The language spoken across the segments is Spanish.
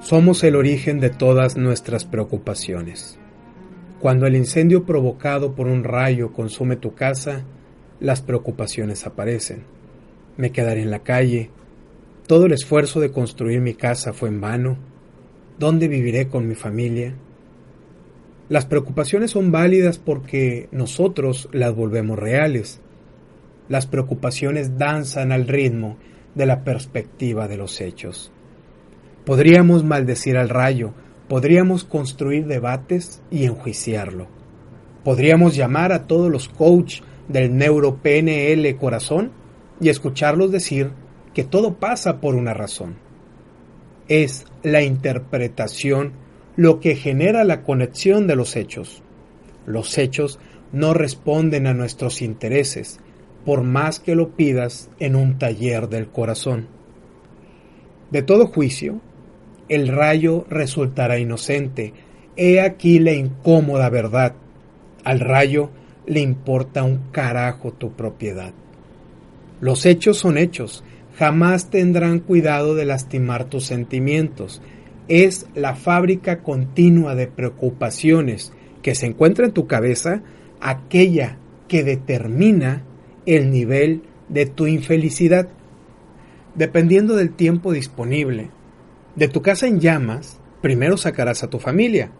Somos el origen de todas nuestras preocupaciones. Cuando el incendio provocado por un rayo consume tu casa, las preocupaciones aparecen. Me quedaré en la calle. Todo el esfuerzo de construir mi casa fue en vano. ¿Dónde viviré con mi familia? Las preocupaciones son válidas porque nosotros las volvemos reales. Las preocupaciones danzan al ritmo de la perspectiva de los hechos. Podríamos maldecir al rayo, podríamos construir debates y enjuiciarlo. Podríamos llamar a todos los coach del neuro PNL corazón y escucharlos decir que todo pasa por una razón. Es la interpretación lo que genera la conexión de los hechos. Los hechos no responden a nuestros intereses, por más que lo pidas en un taller del corazón. De todo juicio, el rayo resultará inocente. He aquí la incómoda verdad. Al rayo le importa un carajo tu propiedad. Los hechos son hechos, jamás tendrán cuidado de lastimar tus sentimientos. Es la fábrica continua de preocupaciones que se encuentra en tu cabeza aquella que determina el nivel de tu infelicidad. Dependiendo del tiempo disponible, de tu casa en llamas, primero sacarás a tu familia,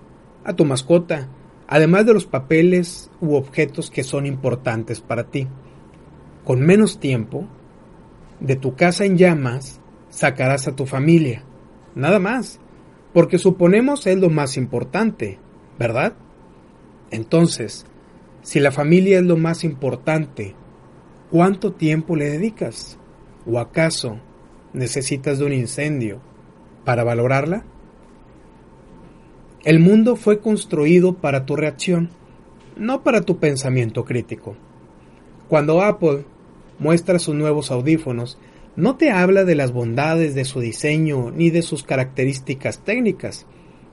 a tu mascota, además de los papeles u objetos que son importantes para ti. Con menos tiempo, de tu casa en llamas, sacarás a tu familia. Nada más, porque suponemos es lo más importante, ¿verdad? Entonces, si la familia es lo más importante, ¿cuánto tiempo le dedicas? ¿O acaso necesitas de un incendio para valorarla? El mundo fue construido para tu reacción, no para tu pensamiento crítico. Cuando Apple muestra sus nuevos audífonos, no te habla de las bondades de su diseño ni de sus características técnicas.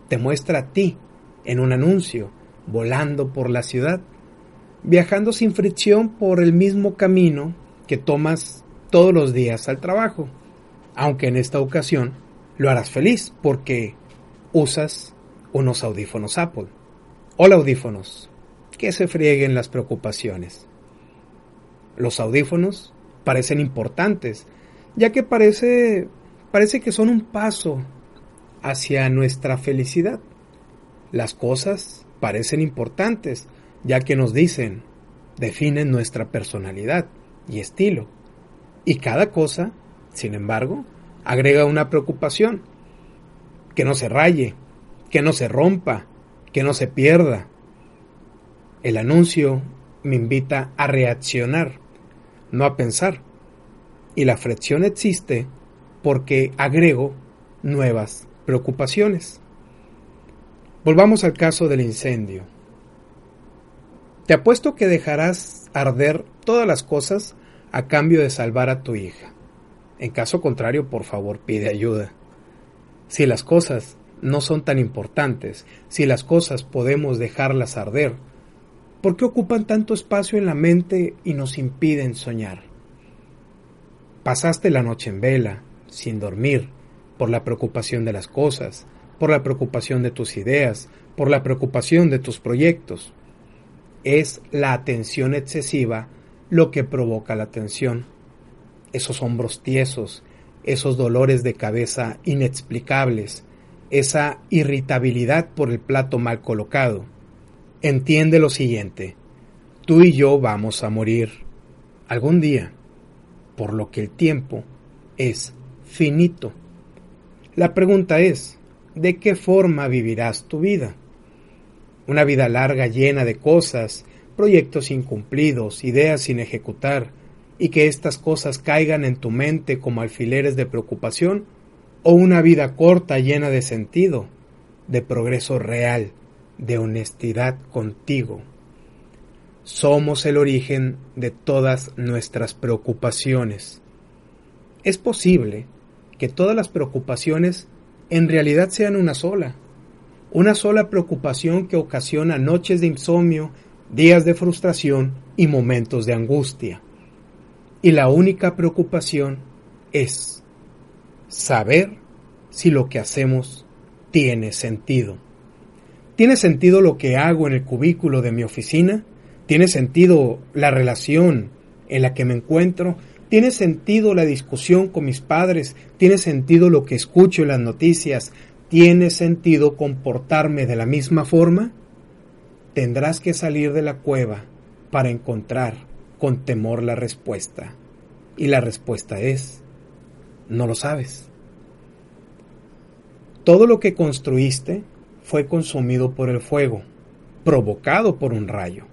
Te muestra a ti, en un anuncio, volando por la ciudad, viajando sin fricción por el mismo camino que tomas todos los días al trabajo, aunque en esta ocasión lo harás feliz porque usas unos audífonos Apple. Hola audífonos, que se frieguen las preocupaciones. Los audífonos parecen importantes, ya que parece, parece que son un paso hacia nuestra felicidad. Las cosas parecen importantes, ya que nos dicen, definen nuestra personalidad y estilo. Y cada cosa, sin embargo, agrega una preocupación, que no se raye, que no se rompa, que no se pierda. El anuncio me invita a reaccionar, no a pensar. Y la fricción existe porque agrego nuevas preocupaciones. Volvamos al caso del incendio. Te apuesto que dejarás arder todas las cosas a cambio de salvar a tu hija. En caso contrario, por favor, pide ayuda. Si las cosas no son tan importantes, si las cosas podemos dejarlas arder, ¿por qué ocupan tanto espacio en la mente y nos impiden soñar? Pasaste la noche en vela, sin dormir, por la preocupación de las cosas, por la preocupación de tus ideas, por la preocupación de tus proyectos. Es la atención excesiva lo que provoca la tensión esos hombros tiesos, esos dolores de cabeza inexplicables, esa irritabilidad por el plato mal colocado. Entiende lo siguiente, tú y yo vamos a morir algún día, por lo que el tiempo es finito. La pregunta es, ¿de qué forma vivirás tu vida? Una vida larga llena de cosas, proyectos incumplidos, ideas sin ejecutar, y que estas cosas caigan en tu mente como alfileres de preocupación o una vida corta llena de sentido, de progreso real, de honestidad contigo. Somos el origen de todas nuestras preocupaciones. Es posible que todas las preocupaciones en realidad sean una sola, una sola preocupación que ocasiona noches de insomnio, días de frustración y momentos de angustia. Y la única preocupación es saber si lo que hacemos tiene sentido. ¿Tiene sentido lo que hago en el cubículo de mi oficina? ¿Tiene sentido la relación en la que me encuentro? ¿Tiene sentido la discusión con mis padres? ¿Tiene sentido lo que escucho en las noticias? ¿Tiene sentido comportarme de la misma forma? Tendrás que salir de la cueva para encontrar con temor la respuesta. Y la respuesta es, no lo sabes. Todo lo que construiste fue consumido por el fuego, provocado por un rayo.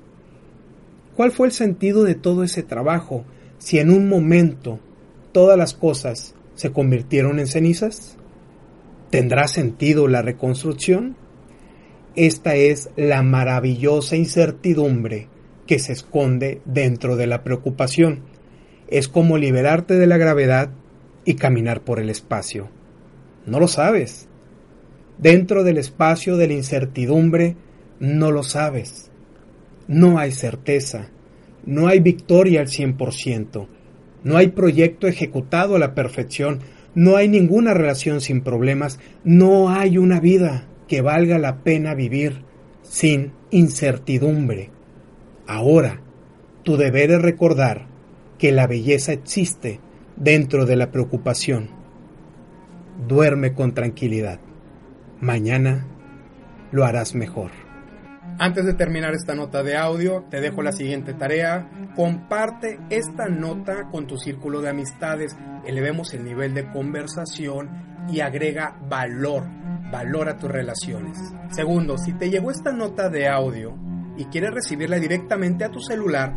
¿Cuál fue el sentido de todo ese trabajo si en un momento todas las cosas se convirtieron en cenizas? ¿Tendrá sentido la reconstrucción? Esta es la maravillosa incertidumbre que se esconde dentro de la preocupación. Es como liberarte de la gravedad y caminar por el espacio. No lo sabes. Dentro del espacio de la incertidumbre no lo sabes. No hay certeza. No hay victoria al 100%. No hay proyecto ejecutado a la perfección no hay ninguna relación sin problemas, no hay una vida que valga la pena vivir sin incertidumbre. Ahora, tu deber es recordar que la belleza existe dentro de la preocupación. Duerme con tranquilidad. Mañana lo harás mejor. Antes de terminar esta nota de audio, te dejo la siguiente tarea. Comparte esta nota con tu círculo de amistades. Elevemos el nivel de conversación y agrega valor, valor a tus relaciones. Segundo, si te llegó esta nota de audio y quieres recibirla directamente a tu celular,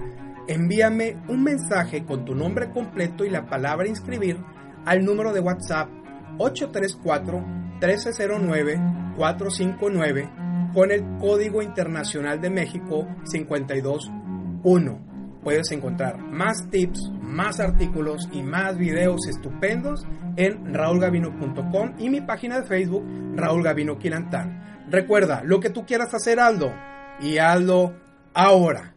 envíame un mensaje con tu nombre completo y la palabra inscribir al número de WhatsApp 834 1309 459 con el Código Internacional de México 521. Puedes encontrar más tips, más artículos y más videos estupendos en raulgavino.com y mi página de Facebook Raúl Gavino Quilantán. Recuerda, lo que tú quieras hacer, Aldo, y Aldo ahora.